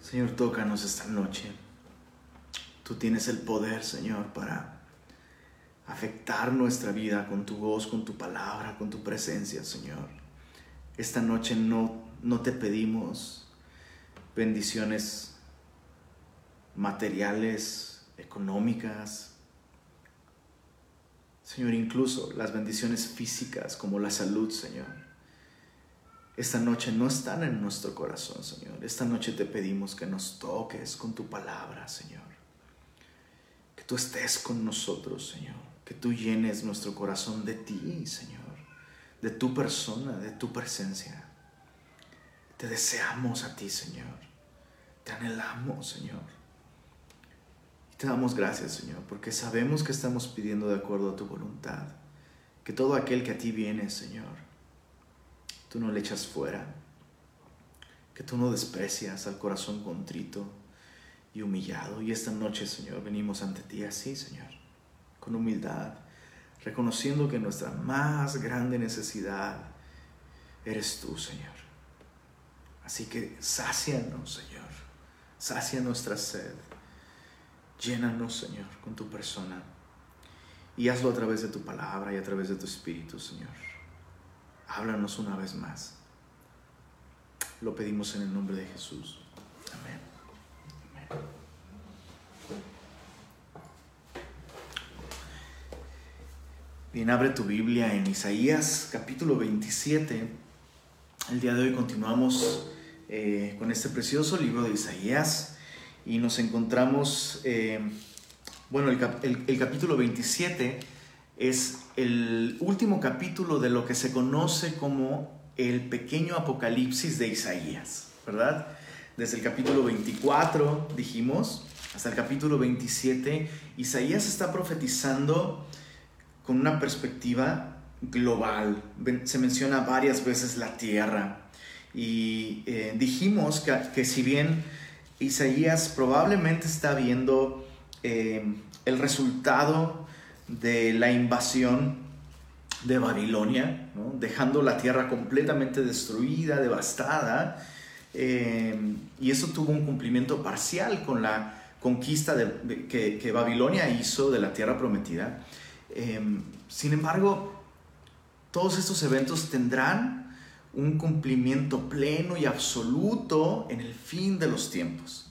Señor, tócanos esta noche. Tú tienes el poder, Señor, para afectar nuestra vida con tu voz, con tu palabra, con tu presencia, Señor. Esta noche no, no te pedimos bendiciones materiales, económicas, Señor, incluso las bendiciones físicas como la salud, Señor. Esta noche no están en nuestro corazón, Señor. Esta noche te pedimos que nos toques con tu palabra, Señor. Que tú estés con nosotros, Señor. Que tú llenes nuestro corazón de ti, Señor. De tu persona, de tu presencia. Te deseamos a ti, Señor. Te anhelamos, Señor. Te damos gracias, Señor, porque sabemos que estamos pidiendo de acuerdo a tu voluntad. Que todo aquel que a ti viene, Señor, tú no le echas fuera. Que tú no desprecias al corazón contrito y humillado. Y esta noche, Señor, venimos ante ti así, Señor, con humildad, reconociendo que nuestra más grande necesidad eres tú, Señor. Así que sácianos, Señor. Sacia nuestra sed Llénanos, Señor, con tu persona. Y hazlo a través de tu palabra y a través de tu espíritu, Señor. Háblanos una vez más. Lo pedimos en el nombre de Jesús. Amén. Bien, abre tu Biblia en Isaías capítulo 27. El día de hoy continuamos eh, con este precioso libro de Isaías y nos encontramos, eh, bueno, el, capítulo 27 es el último capítulo de lo que se conoce como el pequeño apocalipsis de Isaías, ¿verdad? Desde el capítulo 24, dijimos, hasta el capítulo 27, Isaías está profetizando con una perspectiva global. Se menciona varias veces la tierra. Y eh, dijimos que, que si bien Isaías probablemente está viendo eh, el resultado de la invasión de Babilonia, dejando la tierra completamente destruida, devastada, eh, y eso tuvo un cumplimiento parcial con la conquista que, Babilonia hizo de la tierra prometida. Eh, sin embargo, todos estos eventos tendrán un cumplimiento pleno y absoluto en el fin de los tiempos.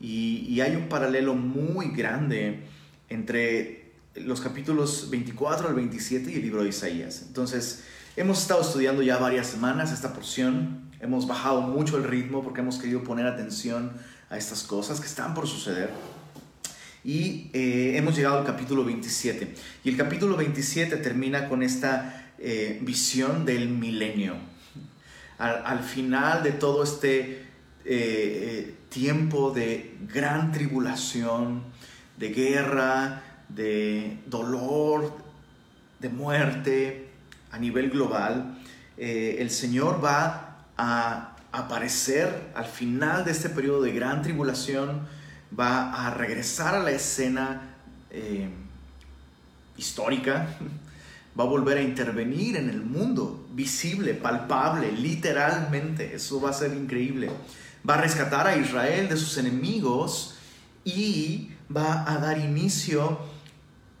Y, hay un paralelo muy grande entre los capítulos 24 al 27 y el libro de Isaías. Entonces, hemos estado estudiando ya varias semanas esta porción, hemos bajado mucho el ritmo porque hemos querido poner atención a estas cosas que están por suceder. Y eh, hemos llegado al capítulo 27. Y el capítulo 27 termina con esta eh, visión del milenio. Al, final de todo este eh, tiempo de gran tribulación, de guerra, de dolor, de muerte a nivel global, el Señor va a aparecer al final de este periodo de gran tribulación, va a regresar a la escena histórica va a volver a intervenir en el mundo, visible, palpable, literalmente. Eso va a ser increíble. Va a rescatar a Israel de sus enemigos y va a dar inicio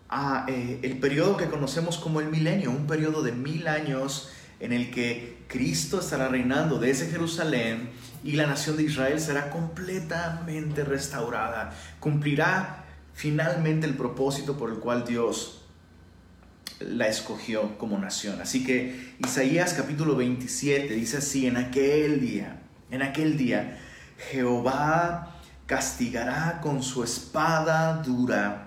a eh, el periodo que conocemos como el milenio, un periodo de mil años en el que Cristo estará reinando desde Jerusalén y la nación de Israel será completamente restaurada. Cumplirá finalmente el propósito por el cual Dios la escogió como nación. Así que Isaías capítulo 27 dice así, en aquel día, en aquel día, Jehová castigará con su espada dura,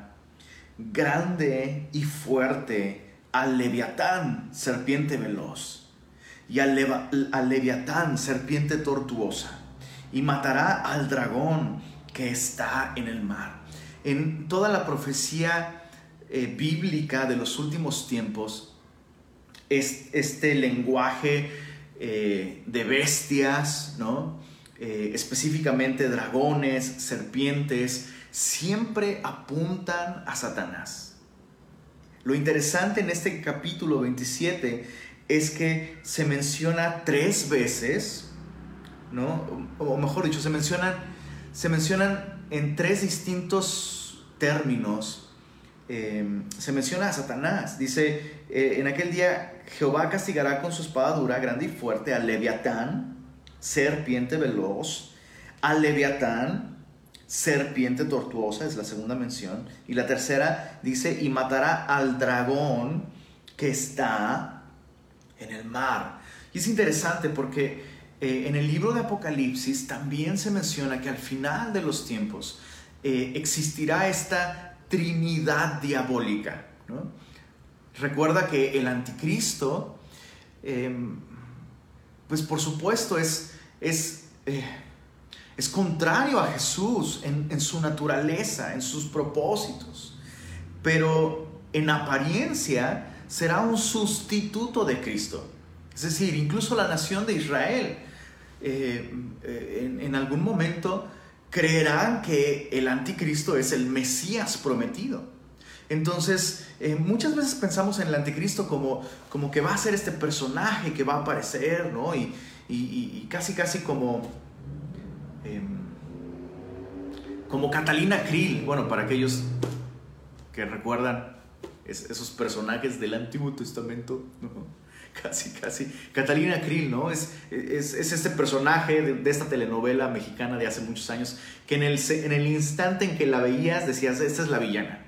grande y fuerte, al leviatán, serpiente veloz, y al, leviatán, serpiente tortuosa, y matará al dragón que está en el mar. En toda la profecía eh, bíblica de los últimos tiempos es este lenguaje eh, de bestias, ¿no? Eh, específicamente dragones, serpientes, siempre apuntan a Satanás. Lo interesante en este capítulo 27 es que se menciona tres veces ¿no? O, mejor dicho, se mencionan, se mencionan en tres distintos términos. Eh, se menciona a Satanás. Dice, eh, en aquel día Jehová castigará con su espada dura, grande y fuerte al leviatán, serpiente veloz, al leviatán, serpiente tortuosa, es la segunda mención. Y la tercera dice, y matará al dragón que está en el mar. Y es interesante porque eh, en el libro de Apocalipsis también se menciona que al final de los tiempos eh, existirá esta trinidad diabólica. Recuerda que el anticristo, em, pues por supuesto es, eh, es contrario a Jesús en, su naturaleza, en sus propósitos, pero en apariencia será un sustituto de Cristo. Es decir, incluso la nación de Israel eh, eh, en, algún momento creerán que el anticristo es el Mesías prometido. Entonces, eh, muchas veces pensamos en el anticristo como, como que va a ser este personaje que va a aparecer, ¿no? Y, y casi, casi como Em, como Catalina Krill, bueno, para aquellos que recuerdan esos personajes del Antiguo Testamento, casi, casi. Catalina Krill, ¿no? Es, es, este personaje de, esta telenovela mexicana de hace muchos años, que en el, en el instante en que la veías decías, esta es la villana.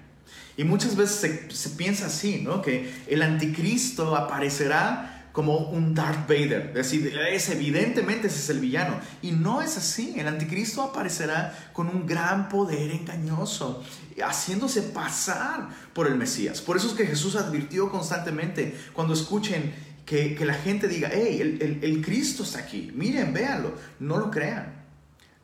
Y muchas veces se piensa así, ¿no? Que el anticristo aparecerá como un Darth Vader. Es decir, es, evidentemente ese es el villano. Y no es así. El anticristo aparecerá con un gran poder engañoso, haciéndose pasar por el Mesías. Por eso es que Jesús advirtió constantemente cuando escuchen que, la gente diga, hey, el, el Cristo está aquí. Miren, véanlo. No lo crean.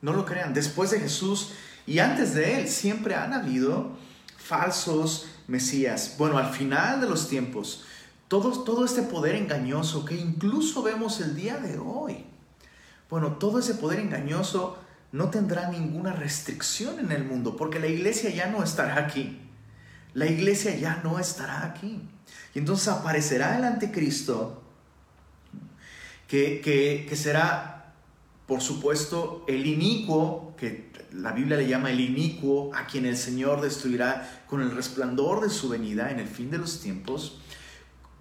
No lo crean. Después de Jesús y antes de él siempre han habido falsos Mesías. Bueno, al final de los tiempos todo, todo este poder engañoso que incluso vemos el día de hoy. Bueno, todo ese poder engañoso no tendrá ninguna restricción en el mundo porque la iglesia ya no estará aquí. La iglesia ya no estará aquí. Y entonces aparecerá el anticristo que, que, que será, por supuesto, el inicuo, que la Biblia le llama el inicuo, a quien el Señor destruirá con el resplandor de su venida en el fin de los tiempos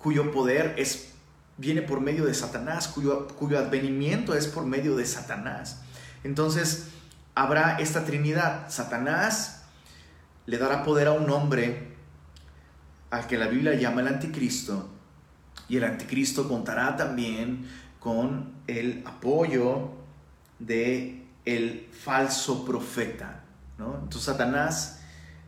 cuyo poder es, viene por medio de Satanás, cuyo, cuyo advenimiento es por medio de Satanás. Entonces habrá esta Trinidad. Satanás le dará poder a un hombre al que la Biblia llama el anticristo, y el anticristo contará también con el apoyo de el falso profeta. ¿no? Entonces Satanás,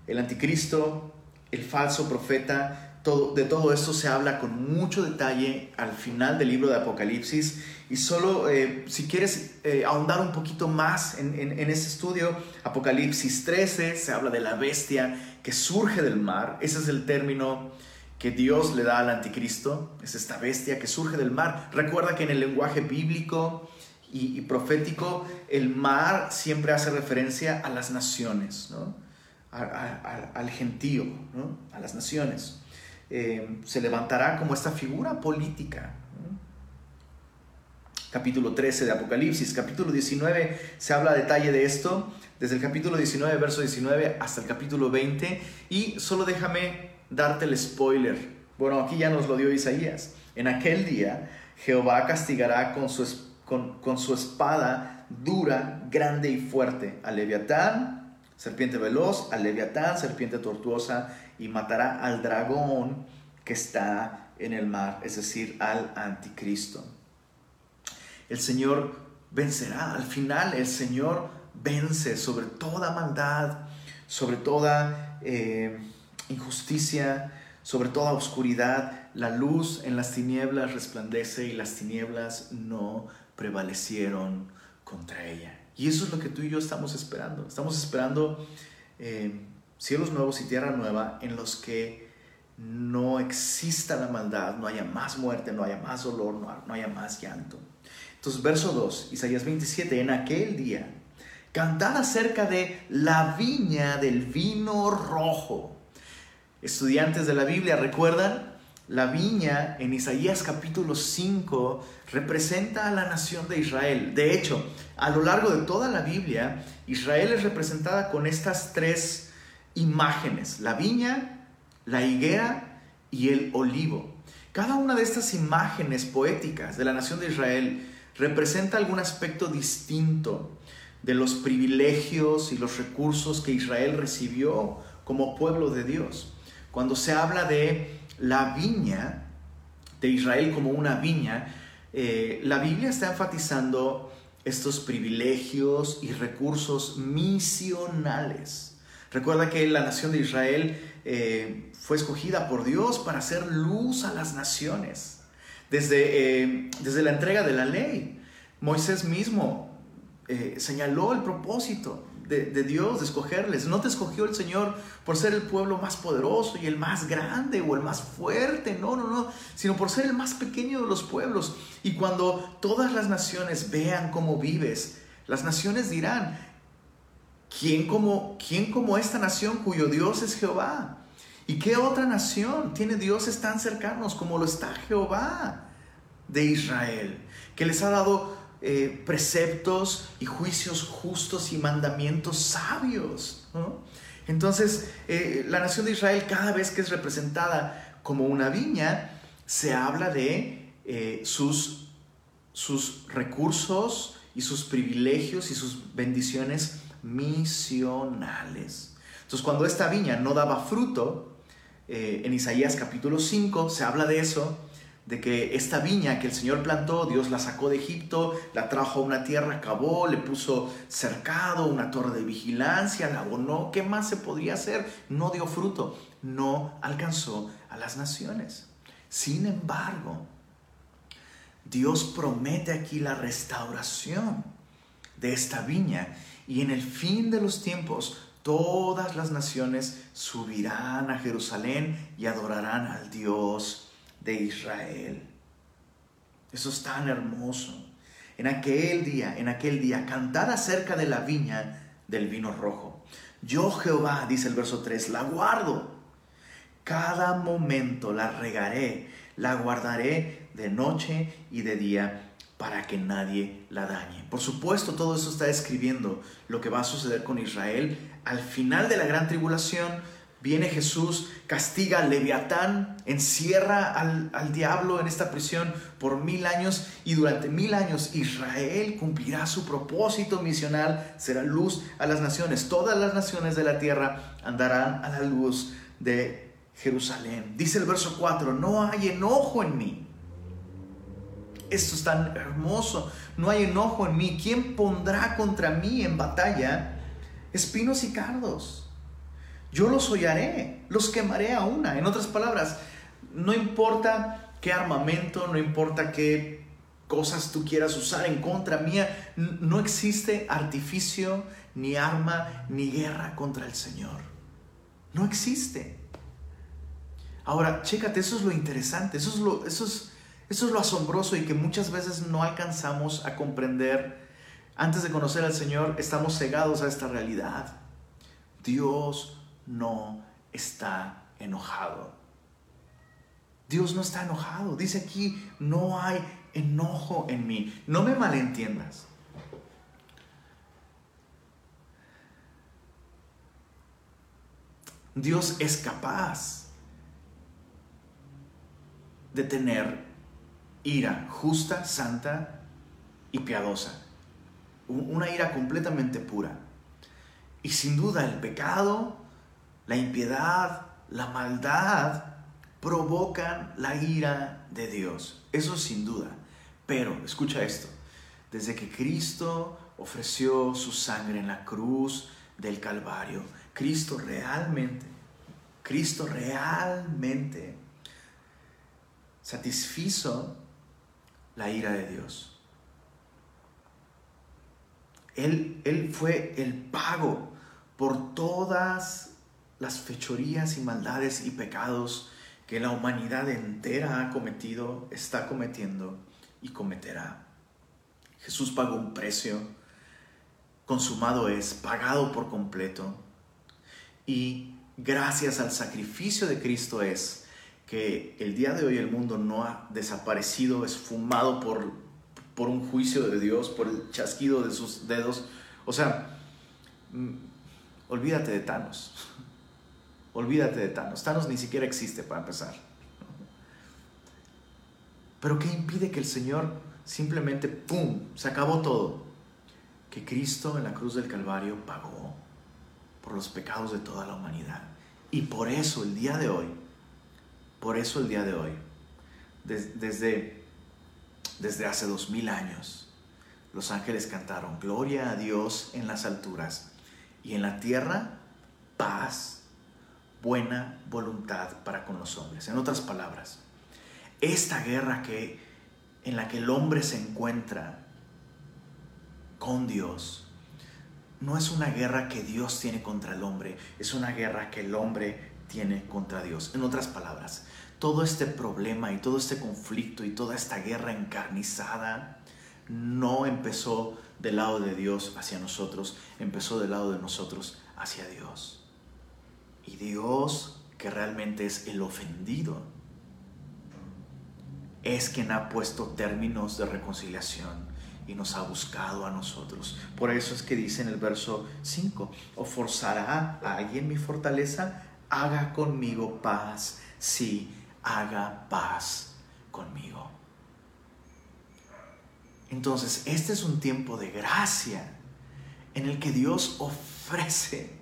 el anticristo, el falso profeta, de todo esto se habla con mucho detalle al final del libro de Apocalipsis y solo eh, si quieres eh, ahondar un poquito más en, en, este estudio, Apocalipsis 13 se habla de la bestia que surge del mar, ese es el término que Dios le da al anticristo, es esta bestia que surge del mar. Recuerda que en el lenguaje bíblico y, profético el mar siempre hace referencia a las naciones, ¿no? al gentío, ¿no? a las naciones. Eh, se levantará como esta figura política. Capítulo 13 de Apocalipsis, capítulo 19 se habla a detalle de esto, desde el capítulo 19, verso 19 hasta el capítulo 20, y solo déjame darte el spoiler. Bueno, aquí ya nos lo dio Isaías. En aquel día Jehová castigará con su, con, con su espada dura, grande y fuerte al leviatán, serpiente veloz, al leviatán, serpiente tortuosa, y matará al dragón que está en el mar, es decir, al anticristo. El Señor vencerá, al final el Señor vence sobre toda maldad, sobre toda eh, injusticia, sobre toda oscuridad. La luz en las tinieblas resplandece y las tinieblas no prevalecieron contra ella. Y eso es lo que tú y yo estamos esperando. Estamos esperando eh, cielos nuevos y tierra nueva en los que no exista la maldad, no haya más muerte, no haya más dolor, no, haya más llanto. Entonces, verso 2, Isaías 27, en aquel día, cantad acerca de la viña del vino rojo. Estudiantes de la Biblia, ¿recuerdan? La viña en Isaías capítulo 5 representa a la nación de Israel. De hecho, a lo largo de toda la Biblia, Israel es representada con estas tres imágenes, la viña, la higuera y el olivo. Cada una de estas imágenes poéticas de la nación de Israel representa algún aspecto distinto de los privilegios y los recursos que Israel recibió como pueblo de Dios. Cuando se habla de la viña de Israel como una viña, eh, la Biblia está enfatizando estos privilegios y recursos misionales. Recuerda que la nación de Israel eh, fue escogida por Dios para hacer luz a las naciones. Desde, eh, desde la entrega de la ley, Moisés mismo señaló el propósito de, Dios, de escogerles. No te escogió el Señor por ser el pueblo más poderoso y el más grande o el más fuerte, no, no, no, sino por ser el más pequeño de los pueblos. Y cuando todas las naciones vean cómo vives, las naciones dirán, ¿quién como, quién como esta nación cuyo Dios es Jehová? ¿Y qué otra nación tiene dioses tan cercanos como lo está Jehová de Israel? Que les ha dado eh, preceptos y juicios justos y mandamientos sabios. Entonces, eh, la nación de Israel cada vez que es representada como una viña, se habla de eh, sus, sus recursos y sus privilegios y sus bendiciones misionales. Entonces, cuando esta viña no daba fruto, en Isaías capítulo 5 se habla de eso, de que esta viña que el Señor plantó, Dios la sacó de Egipto, la trajo a una tierra, cavó, le puso cercado, una torre de vigilancia, la abonó, ¿qué más se podría hacer? No dio fruto, no alcanzó a las naciones. Sin embargo, Dios promete aquí la restauración de esta viña y en el fin de los tiempos todas las naciones subirán a Jerusalén y adorarán al Dios de Israel. Eso es tan hermoso. En aquel día, en aquel día, cantar acerca de la viña del vino rojo. Yo Jehová, dice el verso 3, la guardo. Cada momento la regaré, la guardaré de noche y de día para que nadie la dañe. Por supuesto, todo eso está describiendo lo que va a suceder con Israel al final de la gran tribulación, Viene Jesús, castiga al leviatán, encierra al, diablo en esta prisión por mil años y durante mil años Israel cumplirá su propósito misional, será luz a las naciones. Todas las naciones de la tierra andarán a la luz de Jerusalén. Dice el verso 4, no hay enojo en mí. Esto es tan hermoso. No hay enojo en mí. ¿Quién pondrá contra mí en batalla espinos y cardos? yo los hollaré, los quemaré a una. En otras palabras, no importa qué armamento, no importa qué cosas tú quieras usar en contra mía, no existe artificio, ni arma, ni guerra contra el Señor. No existe. Ahora, chécate, eso es lo interesante, eso es lo, eso es, eso es lo asombroso y que muchas veces no alcanzamos a comprender. Antes de conocer al Señor, estamos cegados a esta realidad. Dios no está enojado. Dios no está enojado. Dice aquí, no hay enojo en mí. No me malentiendas. Dios es capaz de tener ira justa, santa y piadosa. Una ira completamente pura. Y sin duda el pecado la impiedad, la maldad provocan la ira de Dios. Eso sin duda. Pero, escucha esto, desde que Cristo ofreció su sangre en la cruz del Calvario, Cristo realmente, Cristo realmente satisfizo la ira de Dios. Él, él fue el pago por todas las fechorías y maldades y pecados que la humanidad entera ha cometido, está cometiendo y cometerá. Jesús pagó un precio, consumado es, pagado por completo, y gracias al sacrificio de Cristo es que el día de hoy el mundo no ha desaparecido, esfumado por, por un juicio de Dios, por el chasquido de sus dedos. O sea, mm, olvídate de Thanos. Olvídate de Thanos. Thanos ni siquiera existe para empezar. Pero ¿qué impide que el Señor simplemente, ¡pum!, se acabó todo? Que Cristo en la cruz del Calvario pagó por los pecados de toda la humanidad. Y por eso el día de hoy, por eso el día de hoy, desde, desde hace dos mil años, los ángeles cantaron, Gloria a Dios en las alturas y en la tierra, paz, buena voluntad para con los hombres. En otras palabras, esta guerra que, en la que el hombre se encuentra con Dios, no es una guerra que Dios tiene contra el hombre, es una guerra que el hombre tiene contra Dios. En otras palabras, todo este problema y todo este conflicto y toda esta guerra encarnizada no empezó del lado de Dios hacia nosotros, empezó del lado de nosotros hacia Dios. Y Dios, que realmente es el ofendido, es quien ha puesto términos de reconciliación y nos ha buscado a nosotros. Por eso es que dice en el verso 5, o forzará a alguien mi fortaleza, haga conmigo paz, sí, haga paz conmigo. Entonces, este es un tiempo de gracia en el que Dios ofrece,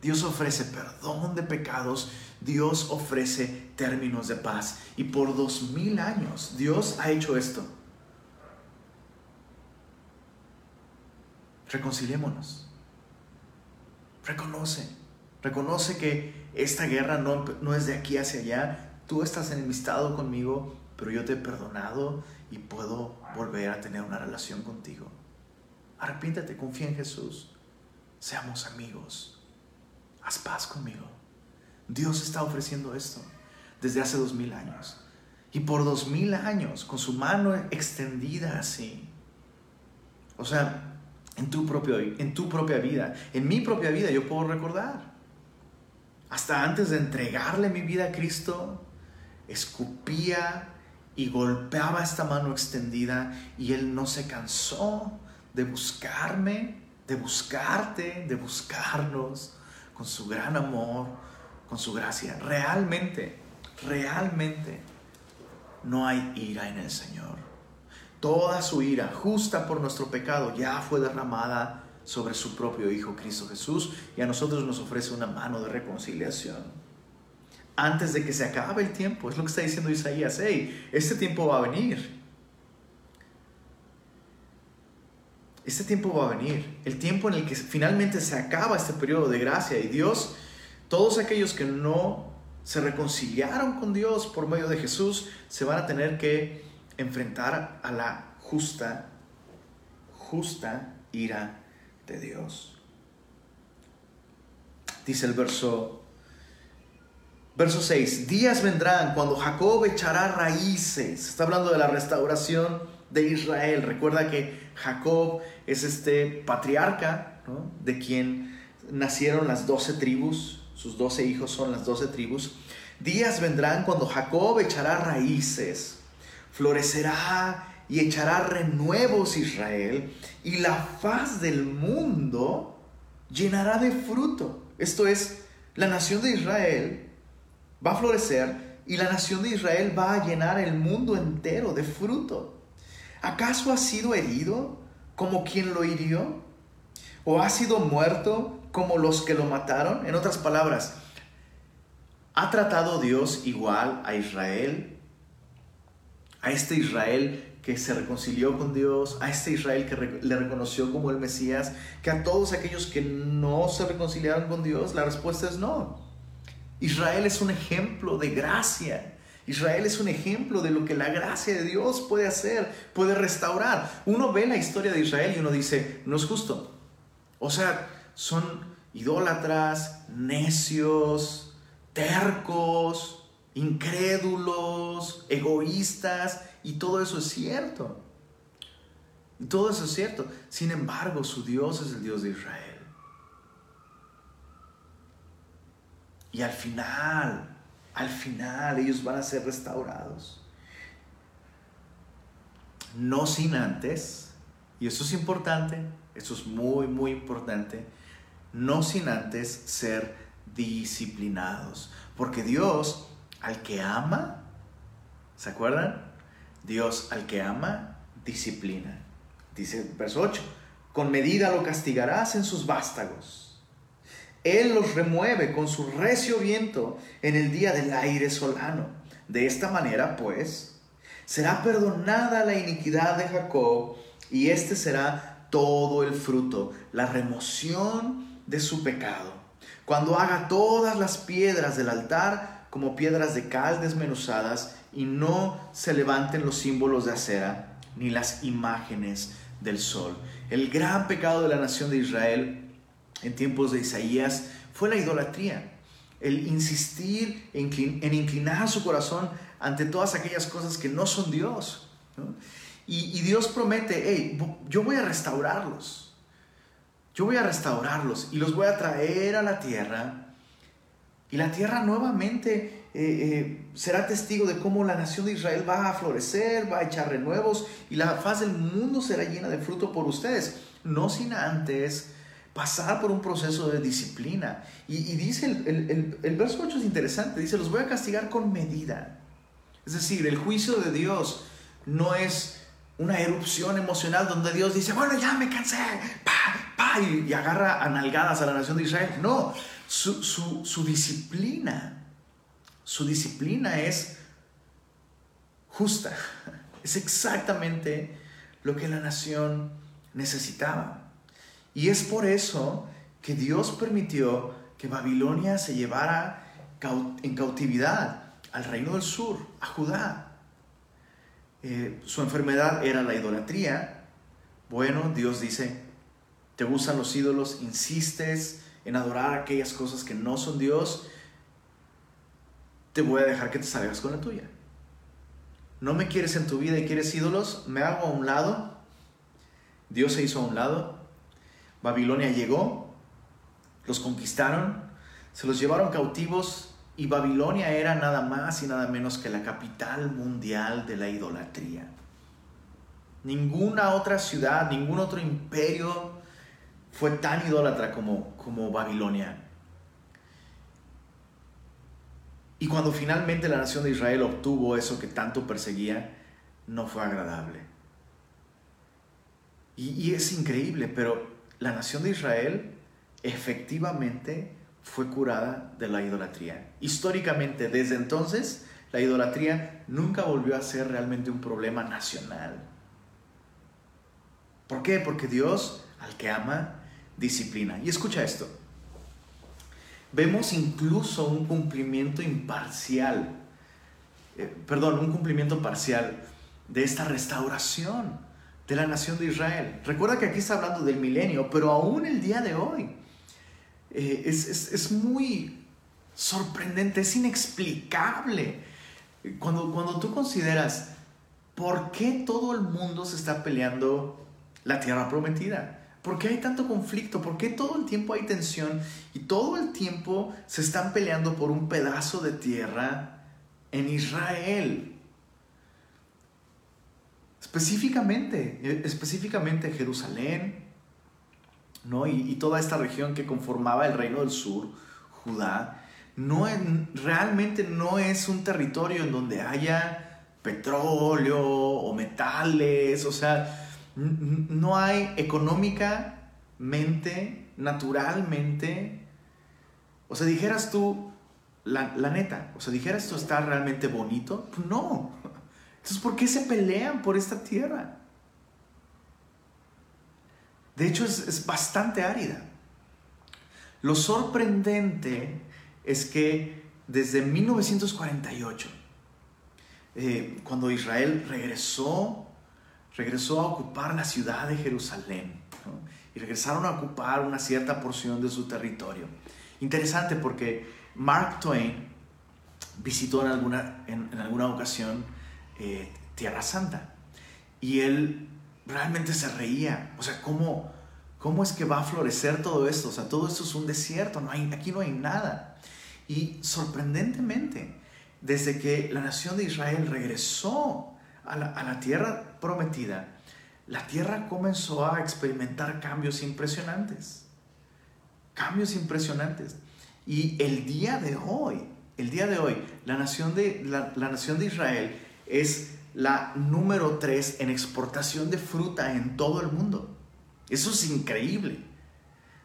Dios ofrece perdón de pecados, Dios ofrece términos de paz. Y por dos mil años Dios ha hecho esto. reconciliémonos. Reconoce, reconoce que esta guerra no, no es de aquí hacia allá. Tú estás enemistado conmigo, pero yo te he perdonado y puedo volver a tener una relación contigo. Arrepiéntate, confía en Jesús. Seamos amigos. Haz paz conmigo. Dios está ofreciendo esto desde hace dos mil años. Y por dos mil años, con su mano extendida así. O sea, en tu, propio, en tu propia vida. En mi propia vida yo puedo recordar. Hasta antes de entregarle mi vida a Cristo, escupía y golpeaba esta mano extendida y Él no se cansó de buscarme, de buscarte, de buscarnos con su gran amor, con su gracia. Realmente, realmente no hay ira en el Señor. Toda su ira, justa por nuestro pecado, ya fue derramada sobre su propio Hijo Cristo Jesús y a nosotros nos ofrece una mano de reconciliación. Antes de que se acabe el tiempo, es lo que está diciendo Isaías, hey, este tiempo va a venir. Este tiempo va a venir, el tiempo en el que finalmente se acaba este periodo de gracia y Dios, todos aquellos que no se reconciliaron con Dios por medio de Jesús, se van a tener que enfrentar a la justa, justa ira Dios. Dice el verso, verso 6, días vendrán cuando Jacob echará raíces. Está hablando de la restauración de Israel. Recuerda que Jacob es este patriarca de quien nacieron las doce tribus. Sus doce hijos son las doce tribus. Días vendrán cuando Jacob echará raíces florecerá y echará renuevos Israel, y la faz del mundo llenará de fruto. Esto es, la nación de Israel va a florecer y la nación de Israel va a llenar el mundo entero de fruto. ¿Acaso ha sido herido como quien lo hirió? ¿O ha sido muerto como los que lo mataron? En otras palabras, ¿ha tratado Dios igual a Israel a este Israel que se reconcilió con Dios, a este Israel que le reconoció como el Mesías, que a todos aquellos que no se reconciliaron con Dios, la respuesta es no. Israel es un ejemplo de gracia. Israel es un ejemplo de lo que la gracia de Dios puede hacer, puede restaurar. Uno ve la historia de Israel y uno dice, no es justo. O sea, son idólatras, necios, tercos, incrédulos, egoístas, y todo eso es cierto. Y todo eso es cierto. Sin embargo, su Dios es el Dios de Israel. Y al final, Al final ellos van a ser restaurados. No sin antes, y eso es importante, eso es muy, muy importante, no sin antes ser disciplinados. Porque Dios, al que ama, ¿se acuerdan? Dios, al que ama, disciplina. Dice verso 8, con medida lo castigarás en sus vástagos. Él los remueve con su recio viento en el día del aire solano. De esta manera, pues, será perdonada la iniquidad de Jacob y este será todo el fruto, la remoción de su pecado. Cuando haga todas las piedras del altar como piedras de cal desmenuzadas y no se levanten los símbolos de acera ni las imágenes del sol. El gran pecado de la nación de Israel en tiempos de Isaías fue la idolatría, el insistir en inclinar su corazón ante todas aquellas cosas que no son Dios. Y, Dios promete, hey, yo voy a restaurarlos. Yo voy a restaurarlos y los voy a traer a la tierra. Y la tierra nuevamente eh, eh, será testigo de cómo la nación de Israel va a florecer, va a echar renuevos y la faz del mundo será llena de fruto por ustedes. No sin antes pasar por un proceso de disciplina. Y, dice, el, el, verso 8 es interesante, dice, los voy a castigar con medida. Es decir, el juicio de Dios no es una erupción emocional donde Dios dice, bueno, ya me cansé, pa, y, agarra a nalgadas a la nación de Israel. No, su, su disciplina, su disciplina es justa. Es exactamente lo que la nación necesitaba. Y es por eso que Dios permitió que Babilonia se llevara en cautividad al reino del sur, a Judá. Eh, su enfermedad era la idolatría. Bueno, Dios dice, te gustan los ídolos, insistes en adorar aquellas cosas que no son Dios, te voy a dejar que te salgas con la tuya. No me quieres en tu vida y quieres ídolos, me hago a un lado. Dios se hizo a un lado. Babilonia llegó, los conquistaron, se los llevaron cautivos y Babilonia era nada más y nada menos que la capital mundial de la idolatría. Ninguna otra ciudad, ningún otro imperio fue tan idólatra como, como Babilonia. Y cuando finalmente la nación de Israel obtuvo eso que tanto perseguía, no fue agradable. Y, es increíble, pero la nación de Israel efectivamente fue curada de la idolatría. Históricamente, desde entonces, la idolatría nunca volvió a ser realmente un problema nacional. ¿Por qué? Porque Dios, al que ama, disciplina. Y escucha esto. Vemos incluso un cumplimiento imparcial, eh, perdón, un cumplimiento parcial de esta restauración de la nación de Israel. Recuerda que aquí está hablando del milenio, pero aún el día de hoy eh, es, muy sorprendente, es inexplicable. Cuando, cuando tú consideras por qué todo el mundo se está peleando la tierra prometida. ¿Por qué hay tanto conflicto? ¿Por qué todo el tiempo hay tensión y todo el tiempo se están peleando por un pedazo de tierra en Israel? Específicamente, eh, específicamente Jerusalén, y, toda esta región que conformaba el reino del sur, Judá, no realmente no es un territorio en donde haya petróleo o metales, o sea, no hay económicamente, naturalmente, o sea, dijeras tú, la, la, neta, o sea, dijeras tú está realmente bonito, pues no. Entonces, ¿por qué se pelean por esta tierra? De hecho, es, bastante árida. Lo sorprendente es que desde 1948, eh, cuando Israel regresó, regresó a ocupar la ciudad de Jerusalén y regresaron a ocupar una cierta porción de su territorio. Interesante porque Mark Twain visitó en alguna, en, alguna ocasión eh, Tierra Santa y él realmente se reía. O sea, ¿cómo, ¿cómo es que va a florecer todo esto? O sea, todo esto es un desierto, no hay, aquí no hay nada. Y sorprendentemente, desde que la nación de Israel regresó a la, tierra prometida, la tierra comenzó a experimentar cambios impresionantes. Cambios impresionantes. Y el día de hoy, el día de hoy, la nación de, la, nación de Israel es la número tres en exportación de fruta en todo el mundo. Eso es increíble.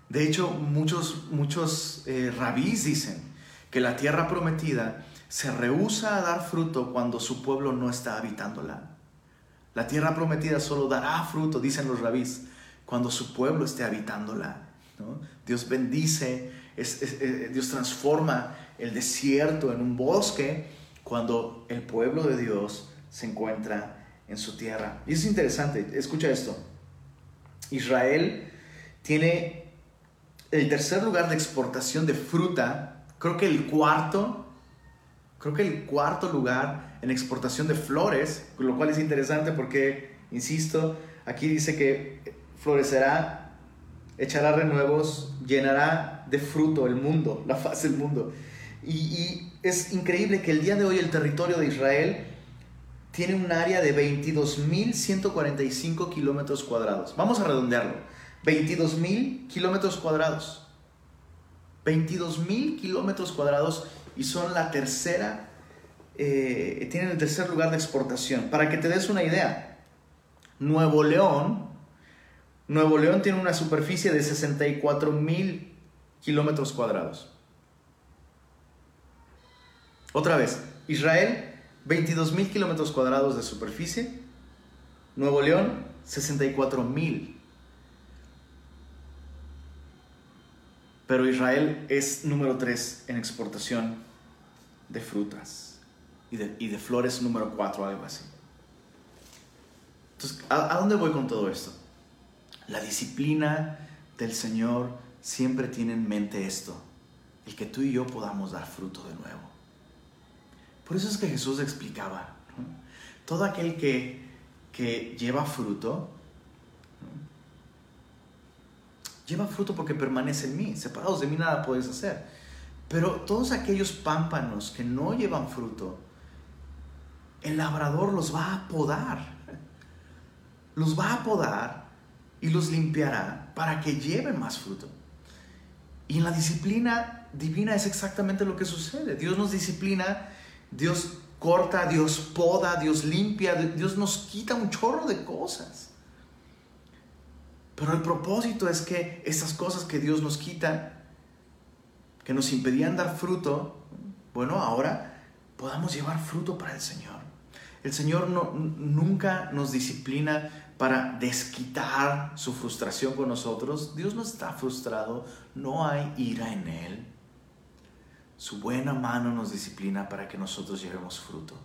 De hecho, muchos, muchos eh, rabís dicen que la tierra prometida se rehúsa a dar fruto cuando su pueblo no está habitándola. La tierra prometida solo dará fruto, dicen los rabís, cuando su pueblo esté habitándola. Dios bendice, eh, Dios transforma el desierto en un bosque cuando el pueblo de Dios se encuentra en su tierra. Y es interesante, escucha esto. Israel tiene el tercer lugar de exportación de fruta, creo que el cuarto creo que el cuarto lugar en exportación de flores, lo cual es interesante porque, insisto, aquí dice que florecerá, echará renuevos, llenará de fruto el mundo, la faz del mundo. Y, es increíble que el día de hoy el territorio de Israel tiene un área de 22.145 kilómetros cuadrados. Vamos a redondearlo. 22.000 kilómetros cuadrados. 22.000 kilómetros cuadrados y son la tercera, eh, tienen el tercer lugar de exportación. Para que te des una idea, Nuevo León, Nuevo León tiene una superficie de 64 mil kilómetros cuadrados. Otra vez, Israel, 22 mil kilómetros cuadrados de superficie. Nuevo León, 64 mil Pero Israel es número 3 en exportación de frutas y de, flores número 4, algo así. Entonces, ¿a, dónde voy con todo esto? La disciplina del Señor siempre tiene en mente esto, el que tú y yo podamos dar fruto de nuevo. Por eso es que Jesús explicaba, todo aquel que, que lleva fruto, lleva fruto porque permanece en mí. Separados de mí nada puedes hacer. Pero todos aquellos pámpanos que no llevan fruto, el labrador los va a podar. Los va a podar y los limpiará para que lleven más fruto. Y en la disciplina divina es exactamente lo que sucede. Dios nos disciplina, Dios corta, Dios poda, Dios limpia, Dios nos quita un chorro de cosas. Pero el propósito es que esas cosas que Dios nos quita, que nos impedían dar fruto, bueno, ahora podamos llevar fruto para el Señor. El Señor no, nunca nos disciplina para desquitar su frustración con nosotros. Dios no está frustrado, no hay ira en Él. Su buena mano nos disciplina para que nosotros llevemos fruto.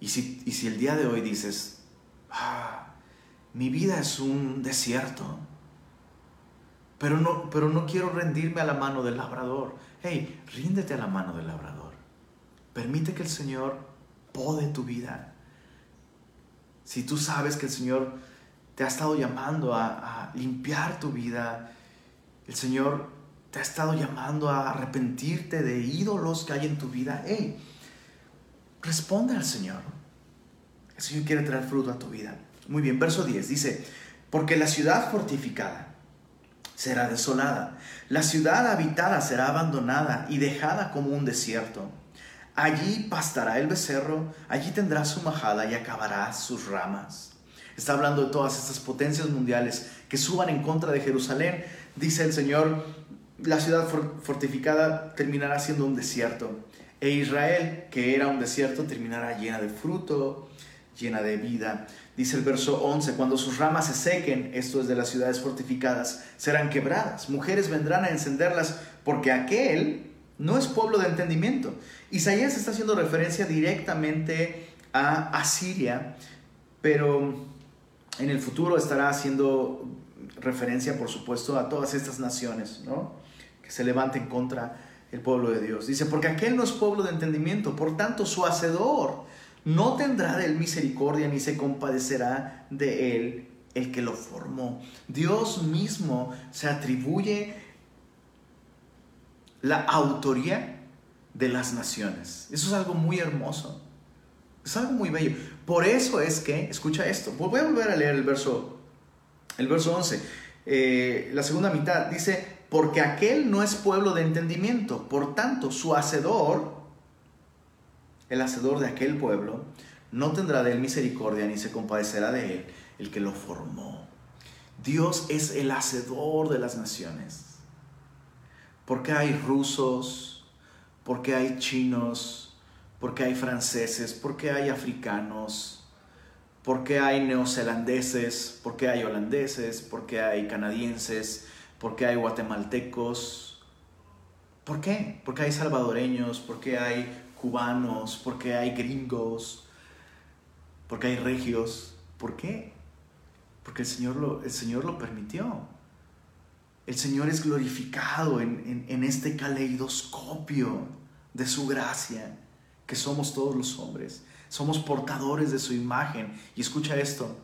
Y si, y si el día de hoy dices, ah, mi vida es un desierto, pero no, pero no quiero rendirme a la mano del labrador. Hey, ríndete a la mano del labrador. Permite que el Señor pode tu vida. Si tú sabes que el Señor te ha estado llamando a, a limpiar tu vida, el Señor te ha estado llamando a arrepentirte de ídolos que hay en tu vida, hey, responde al Señor. El Señor quiere traer fruto a tu vida. Muy bien, verso 10 dice, porque la ciudad fortificada será desolada, la ciudad habitada será abandonada y dejada como un desierto. Allí pastará el becerro, allí tendrá su majada y acabará sus ramas. Está hablando de todas estas potencias mundiales que suban en contra de Jerusalén. Dice el Señor, la ciudad fortificada terminará siendo un desierto. E Israel, que era un desierto, terminará llena de fruto, llena de vida. Dice el verso 11, cuando sus ramas se sequen, esto es de las ciudades fortificadas, serán quebradas. Mujeres vendrán a encenderlas porque aquel no es pueblo de entendimiento. Isaías está haciendo referencia directamente a Asiria, pero en el futuro estará haciendo referencia, por supuesto, a todas estas naciones, ¿no? Que se levanten contra el pueblo de Dios. Dice, porque aquel no es pueblo de entendimiento, por tanto su hacedor no tendrá de él misericordia ni se compadecerá de él el que lo formó. Dios mismo se atribuye la autoría de las naciones. Eso es algo muy hermoso. Es algo muy bello. Por eso es que, escucha esto, voy a volver a leer el verso, el verso 11. Eh, la segunda mitad dice, porque aquel no es pueblo de entendimiento, por tanto su hacedor, el hacedor de aquel pueblo, no tendrá de él misericordia ni se compadecerá de él el que lo formó. Dios es el hacedor de las naciones. Porque hay rusos, porque hay chinos, porque hay franceses, porque hay africanos, porque hay neozelandeses, porque hay holandeses, porque hay canadienses, porque hay guatemaltecos. ¿Por qué? Porque hay salvadoreños, porque hay cubanos, porque hay gringos, porque hay regios. ¿Por qué? Porque el Señor lo, el Señor lo permitió. El Señor es glorificado en, en este caleidoscopio de su gracia, que somos todos los hombres. Somos portadores de su imagen. Y escucha esto,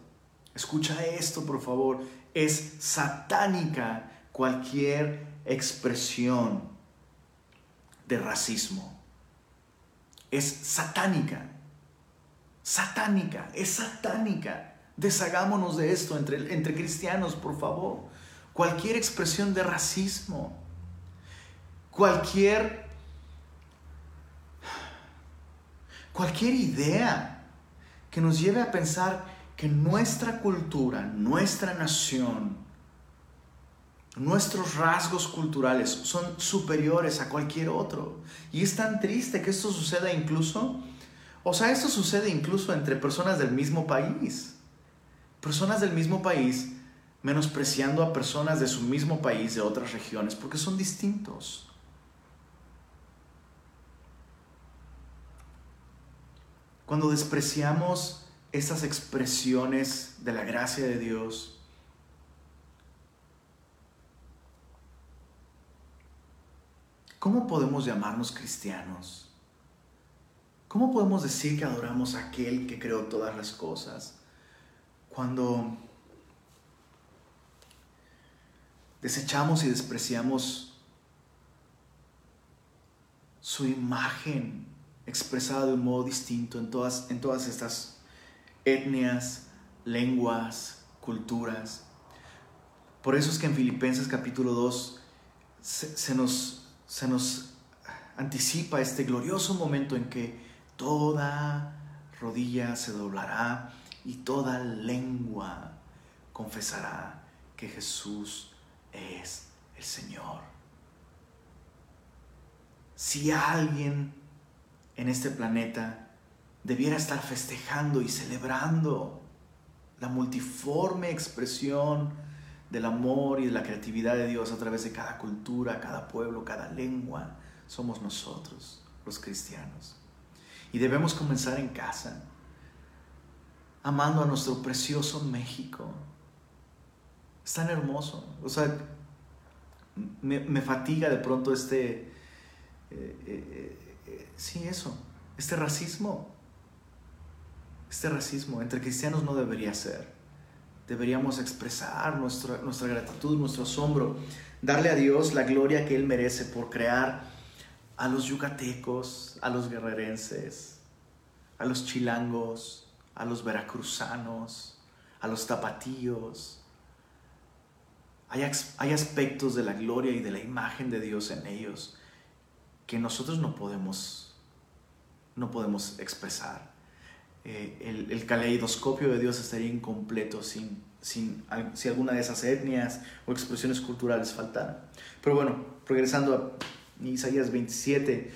escucha esto por favor. Es satánica cualquier expresión de racismo. Es satánica. Satánica, es satánica. Deshagámonos de esto entre, entre cristianos, por favor. Cualquier expresión de racismo, cualquier, cualquier idea que nos lleve a pensar que nuestra cultura, nuestra nación, nuestros rasgos culturales son superiores a cualquier otro. Y es tan triste que esto suceda incluso, o sea, esto sucede incluso entre personas del mismo país personas del mismo país menospreciando a personas de su mismo país, de otras regiones, porque son distintos. Cuando despreciamos estas expresiones de la gracia de Dios, ¿cómo podemos llamarnos cristianos? ¿Cómo podemos decir que adoramos a aquel que creó todas las cosas? cuando desechamos y despreciamos su imagen expresada de un modo distinto en todas, en todas estas etnias, lenguas, culturas. Por eso es que en Filipenses capítulo 2 se, nos, se nos anticipa este glorioso momento en que toda rodilla se doblará y toda lengua confesará que Jesús es el Señor. Si alguien en este planeta debiera estar festejando y celebrando la multiforme expresión del amor y de la creatividad de Dios a través de cada cultura, cada pueblo, cada lengua, somos nosotros, los cristianos. Y debemos comenzar en casa amando a nuestro precioso México. Es tan hermoso. O sea, me, fatiga de pronto este, eh, eh, eh, sí, eso, este racismo. Este racismo entre cristianos no debería ser. Deberíamos expresar nuestra, nuestra gratitud, nuestro asombro, darle a Dios la gloria que Él merece por crear a los yucatecos, a los guerrerenses, a los chilangos, a los veracruzanos, a los tapatíos. Hay, hay, aspectos de la gloria y de la imagen de Dios en ellos que nosotros no podemos, no podemos expresar. Eh, el, el, caleidoscopio de Dios estaría incompleto sin, sin, si alguna de esas etnias o expresiones culturales faltara. Pero bueno, regresando a Isaías 27,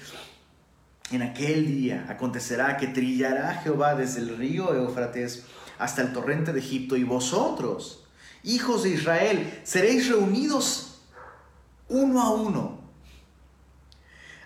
en aquel día acontecerá que trillará Jehová desde el río Éufrates hasta el torrente de Egipto, y vosotros, hijos de Israel, seréis reunidos uno a uno.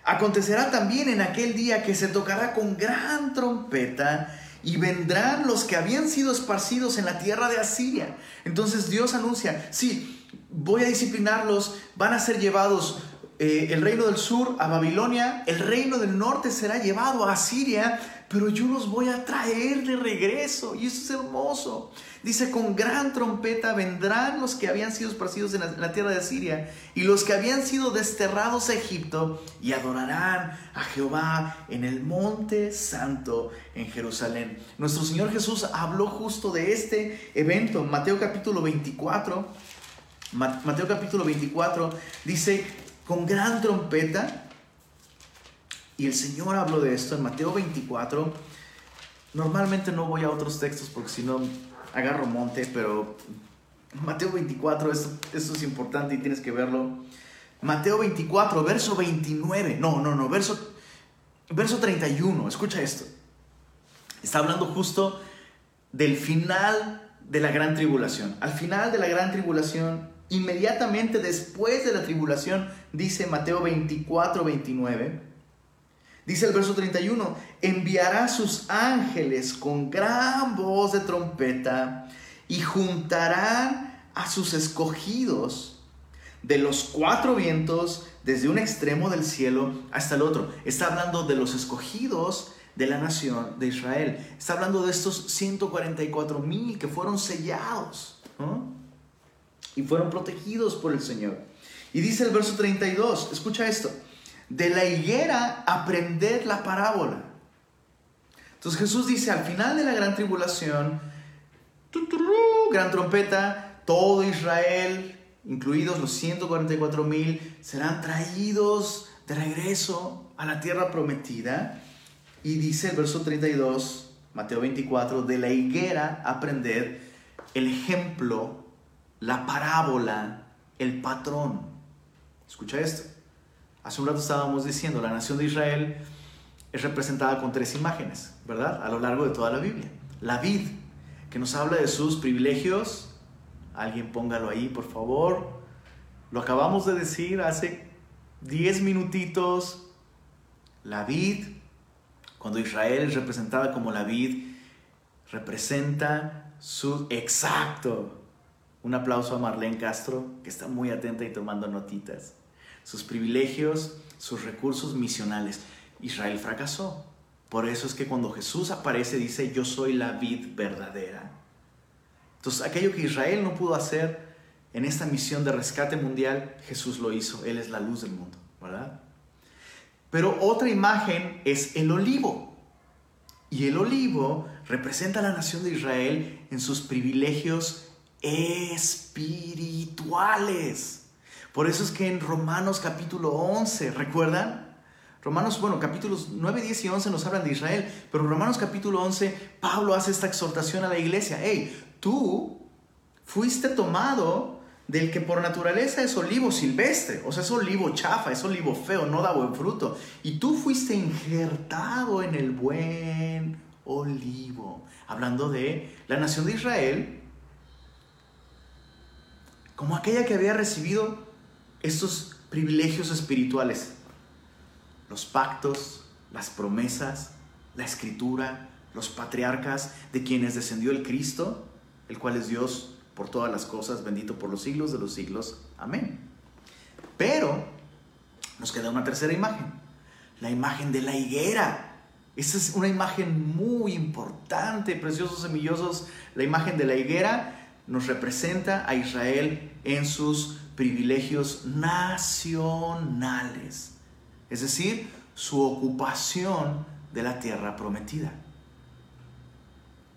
Acontecerá también en aquel día que se tocará con gran trompeta y vendrán los que habían sido esparcidos en la tierra de Asiria. Entonces Dios anuncia, sí, voy a disciplinarlos, van a ser llevados eh, el reino del sur a Babilonia, el reino del norte será llevado a Asiria, pero yo los voy a traer de regreso. Y eso es hermoso. Dice, con gran trompeta vendrán los que habían sido esparcidos en la, tierra de Siria y los que habían sido desterrados a Egipto y adorarán a Jehová en el monte santo en Jerusalén. Nuestro Señor Jesús habló justo de este evento. Mateo capítulo 24. Mateo capítulo 24 dice, con gran trompeta, y el Señor habló de esto en Mateo 24. Normalmente no voy a otros textos porque si no agarro monte, pero Mateo 24, esto, es importante y tienes que verlo. Mateo 24, verso 29, no, no, no, verso, verso 31, escucha esto. Está hablando justo del final de la gran tribulación. Al final de la gran tribulación, inmediatamente después de la tribulación, dice Mateo 24, 29, dice el verso 31, enviará sus ángeles con gran voz de trompeta y juntarán a sus escogidos de los cuatro vientos desde un extremo del cielo hasta el otro. Está hablando de los escogidos de la nación de Israel. Está hablando de estos 144 mil que fueron sellados y fueron protegidos por el Señor. Y dice el verso 32, escucha esto, de la higuera aprender la parábola. Entonces Jesús dice, al final de la gran tribulación, gran trompeta, todo Israel, incluidos los 144 mil, serán traídos de regreso a la tierra prometida. Y dice el verso 32, Mateo 24, de la higuera aprender el ejemplo, la parábola, el patrón. Escucha esto. Hace un rato estábamos diciendo, la nación de Israel es representada con tres imágenes, ¿verdad? A lo largo de toda la Biblia. La vid, que nos habla de sus privilegios. Alguien póngalo ahí, por favor. Lo acabamos de decir hace 10 minutitos. La vid, cuando Israel es representada como la vid, representa su exacto. Un aplauso a Marlene Castro, que está muy atenta y tomando notitas. Sus privilegios, sus recursos misionales. Israel fracasó. Por eso es que cuando Jesús aparece dice, yo soy la vid verdadera. Entonces, aquello que Israel no pudo hacer en esta misión de rescate mundial, Jesús lo hizo. Él es la luz del mundo, ¿verdad? Pero otra imagen es el olivo. Y el olivo representa a la nación de Israel en sus privilegios espirituales. Por eso es que en Romanos capítulo 11, ¿recuerdan? Romanos, bueno, capítulos 9, 10 y 11 nos hablan de Israel, pero Romanos capítulo 11, Pablo hace esta exhortación a la iglesia. Hey, tú fuiste tomado del que por naturaleza es olivo silvestre, o sea, es olivo chafa, es olivo feo, no da buen fruto. Y tú fuiste injertado en el buen olivo. Hablando de la nación de Israel, como aquella que había recibido estos privilegios espirituales los pactos, las promesas, la escritura, los patriarcas de quienes descendió el Cristo, el cual es Dios por todas las cosas, bendito por los siglos de los siglos. Amén. Pero nos queda una tercera imagen, la imagen de la higuera. Esa es una imagen muy importante, preciosos semillosos. La imagen de la higuera nos representa a Israel en sus privilegios nacionales es decir, su ocupación de la tierra prometida.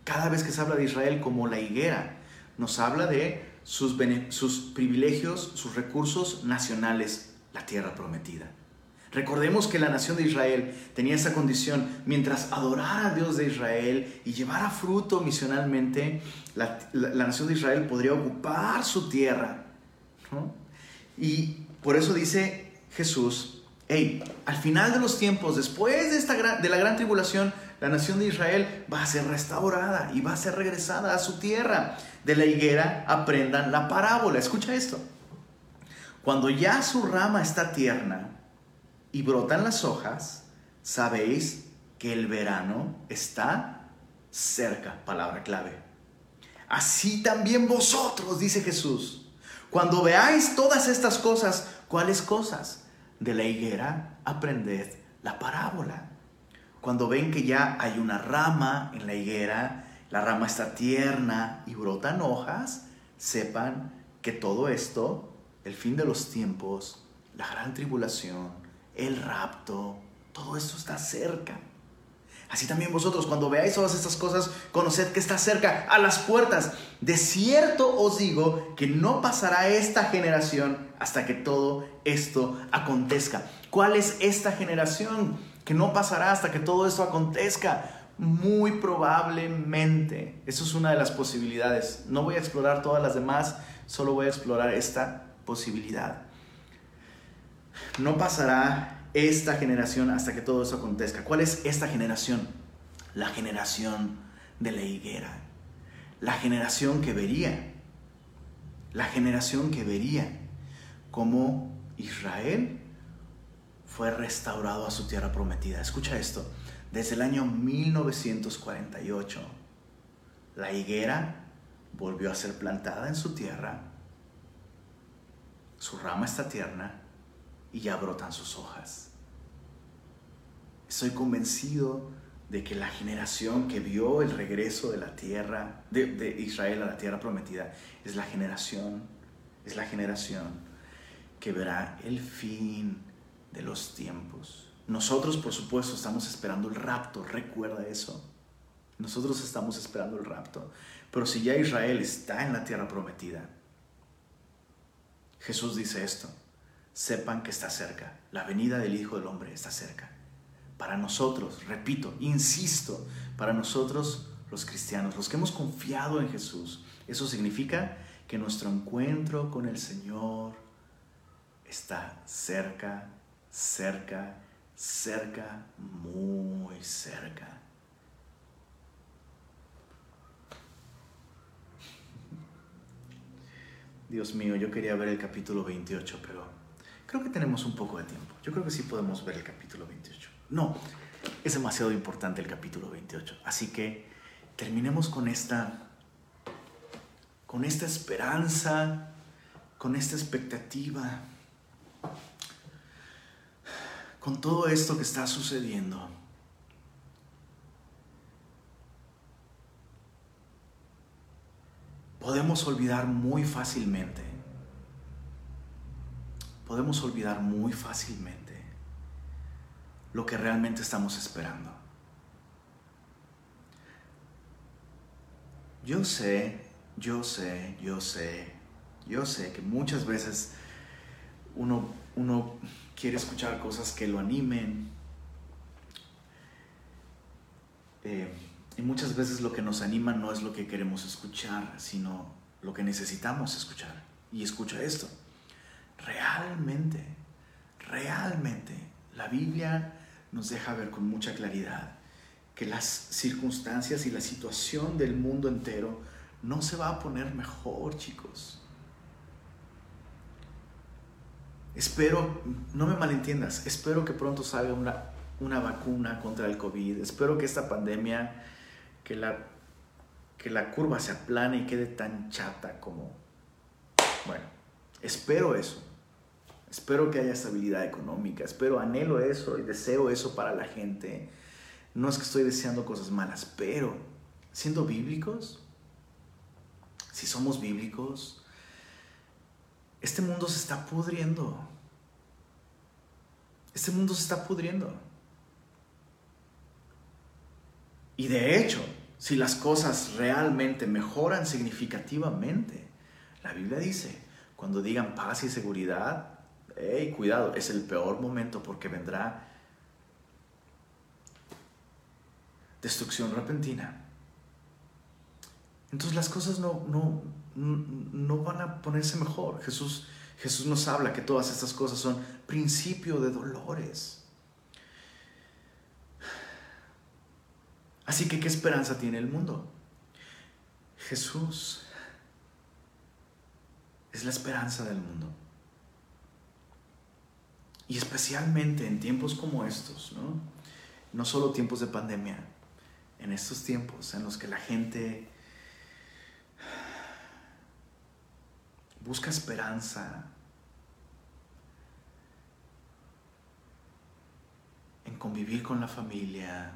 Cada vez que se habla de Israel como la higuera, nos habla de sus, privilegios, sus recursos nacionales, la tierra prometida. Recordemos que la nación de Israel tenía esa condición, mientras adorara a Dios de Israel y llevara fruto misionalmente, la, nación de Israel podría ocupar su tierra. Y por eso dice Jesús, hey, al final de los tiempos, después de, esta de la gran tribulación, la nación de Israel va a ser restaurada y va a ser regresada a su tierra. De la higuera aprendan la parábola. Escucha esto. Cuando ya su rama está tierna y brotan las hojas, sabéis que el verano está cerca. Palabra clave. Así también vosotros, dice Jesús. Cuando veáis todas estas cosas, ¿cuáles cosas? de la higuera aprended la parábola. cuando ven que ya hay una rama en la higuera, la rama está tierna y brotan hojas, sepan que todo esto, el fin de los tiempos, la gran tribulación, el rapto, todo esto está cerca. Así también vosotros, cuando veáis todas estas cosas, conoced que está cerca, a las puertas. De cierto os digo que no pasará esta generación hasta que todo esto acontezca. ¿Cuál es esta generación que no pasará hasta que todo esto acontezca? Muy probablemente, eso es una de las posibilidades. No voy a explorar todas las demás, solo voy a explorar esta posibilidad. No pasará esta generación hasta que todo eso acontezca. ¿Cuál es esta generación? La generación de la higuera. La generación que vería. La generación que vería cómo Israel fue restaurado a su tierra prometida. Escucha esto. Desde el año 1948, la higuera volvió a ser plantada en su tierra. Su rama está tierna y ya brotan sus hojas. Estoy convencido de que la generación que vio el regreso de la tierra, de, Israel a la tierra prometida, es la generación, es la generación que verá el fin de los tiempos. Nosotros, por supuesto, estamos esperando el rapto, recuerda eso. Nosotros estamos esperando el rapto. Pero si ya Israel está en la tierra prometida, Jesús dice esto, sepan que está cerca. La venida del Hijo del Hombre está cerca. Para nosotros, repito, insisto, para nosotros los cristianos, los que hemos confiado en Jesús, eso significa que nuestro encuentro con el Señor está cerca, cerca, cerca, muy cerca. Dios mío, yo quería ver el capítulo 28, pero Creo que tenemos un poco de tiempo. Yo creo que sí podemos ver el capítulo 28. No, es demasiado importante el capítulo 28. Así que terminemos con esta con esta esperanza, con esta expectativa, con todo esto que está sucediendo. Podemos olvidar muy fácilmente podemos olvidar muy fácilmente lo que realmente estamos esperando. Yo sé, yo sé, yo sé, yo sé que muchas veces uno, uno quiere escuchar cosas que lo animen. Eh, y muchas veces lo que nos anima no es lo que queremos escuchar, sino lo que necesitamos escuchar. Y escucha esto realmente, realmente, la Biblia nos deja ver con mucha claridad que las circunstancias y la situación del mundo entero no se va a poner mejor, chicos. Espero, no me malentiendas, espero que pronto salga una, una vacuna contra el COVID. Espero que esta pandemia, que la, que la curva se aplane y quede tan chata como... Bueno, espero eso. Espero que haya estabilidad económica, espero, anhelo eso y deseo eso para la gente. No es que estoy deseando cosas malas, pero siendo bíblicos, si somos bíblicos, este mundo se está pudriendo. Este mundo se está pudriendo. Y de hecho, si las cosas realmente mejoran significativamente, la Biblia dice, cuando digan paz y seguridad, hey, cuidado, es el peor momento porque vendrá destrucción repentina. Entonces las cosas no, no, no van a ponerse mejor. Jesús, Jesús nos habla que todas estas cosas son principio de dolores. Así que, ¿qué esperanza tiene el mundo? Jesús es la esperanza del mundo. Y especialmente en tiempos como estos, ¿no? No solo tiempos de pandemia, en estos tiempos en los que la gente busca esperanza en convivir con la familia,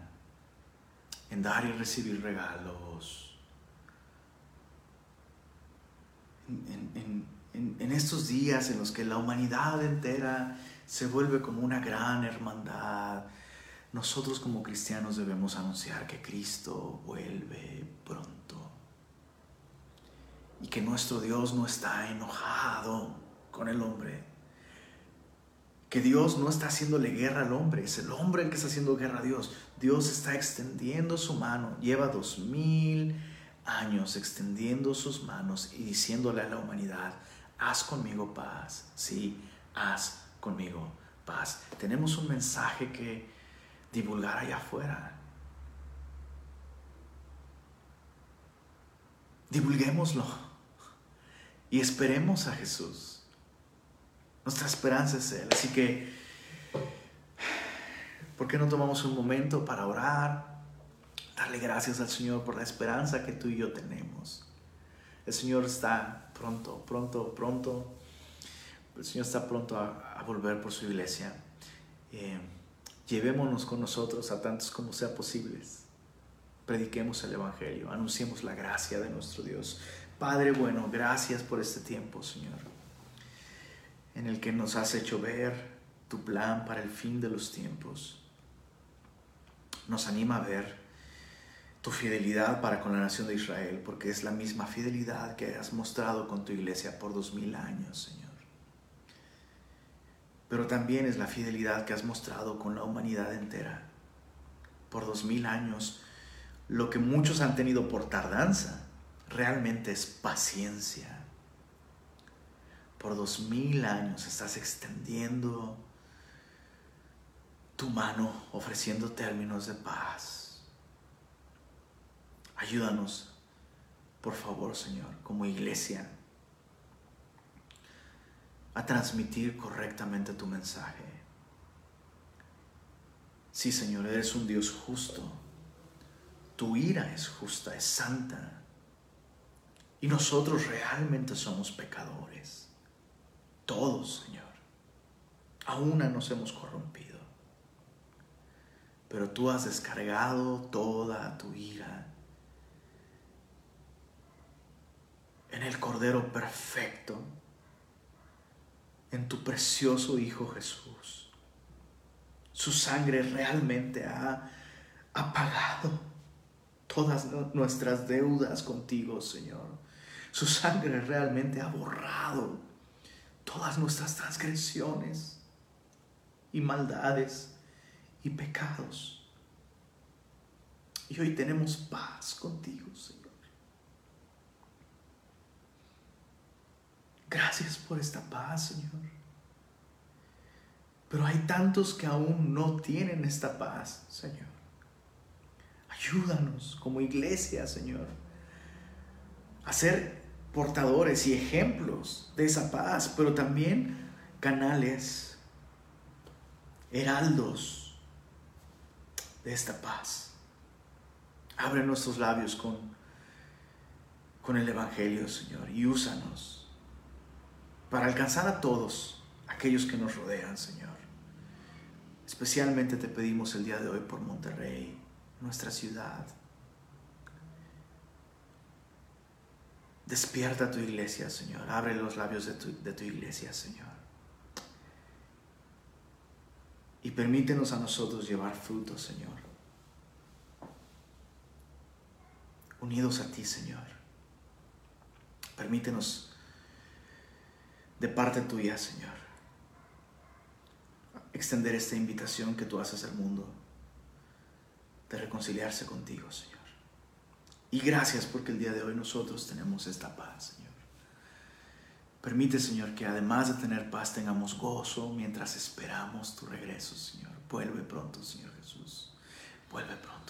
en dar y recibir regalos, en, en, estos días en los que la humanidad entera se vuelve como una gran hermandad, nosotros como cristianos debemos anunciar que Cristo vuelve pronto. Y que nuestro Dios no está enojado con el hombre, que Dios no está haciéndole guerra al hombre, es el hombre el que está haciendo guerra a Dios. Dios está extendiendo su mano, lleva dos mil años extendiendo sus manos y diciéndole a la humanidad, haz conmigo paz, sí, haz conmigo paz. Tenemos un mensaje que divulgar allá afuera. Divulguémoslo y esperemos a Jesús. Nuestra esperanza es Él. Así que, ¿por qué no tomamos un momento para orar? Darle gracias al Señor por la esperanza que tú y yo tenemos. El Señor está pronto, pronto, pronto. El Señor está pronto a, volver por su iglesia. Eh, llevémonos con nosotros a tantos como sea posibles. Prediquemos el Evangelio, anunciemos la gracia de nuestro Dios. Padre bueno, gracias por este tiempo, Señor, en el que nos has hecho ver tu plan para el fin de los tiempos. Nos anima a ver tu fidelidad para con la nación de Israel, porque es la misma fidelidad que has mostrado con tu iglesia por dos mil años, Señor pero también es la fidelidad que has mostrado con la humanidad entera. Por dos mil años, lo que muchos han tenido por tardanza, realmente es paciencia. Por dos mil años estás extendiendo tu mano, ofreciendo términos de paz. Ayúdanos, por favor, Señor, como iglesia a transmitir correctamente tu mensaje. Sí, Señor, eres un Dios justo. Tu ira es justa, es santa. Y nosotros realmente somos pecadores. Todos, Señor. Aún nos hemos corrompido. Pero tú has descargado toda tu ira en el Cordero perfecto en tu precioso Hijo Jesús. Su sangre realmente ha apagado todas nuestras deudas contigo, Señor. Su sangre realmente ha borrado todas nuestras transgresiones y maldades y pecados. Y hoy tenemos paz contigo, Señor. Gracias por esta paz, Señor. Pero hay tantos que aún no tienen esta paz, Señor. Ayúdanos como iglesia, Señor, a ser portadores y ejemplos de esa paz, pero también canales, heraldos de esta paz. Abre nuestros labios con, con el Evangelio, Señor, y úsanos para alcanzar a todos aquellos que nos rodean, Señor. Especialmente te pedimos el día de hoy por Monterrey, nuestra ciudad. Despierta tu iglesia, Señor. Abre los labios de tu, iglesia, Señor. Y permítenos a nosotros llevar fruto, Señor. Unidos a ti, Señor. Permítenos de parte tuya, Señor. Extender esta invitación que tú haces al mundo de reconciliarse contigo, Señor. Y gracias porque el día de hoy nosotros tenemos esta paz, Señor. Permite, Señor, que además de tener paz tengamos gozo mientras esperamos tu regreso, Señor. Vuelve pronto, Señor Jesús. Vuelve pronto.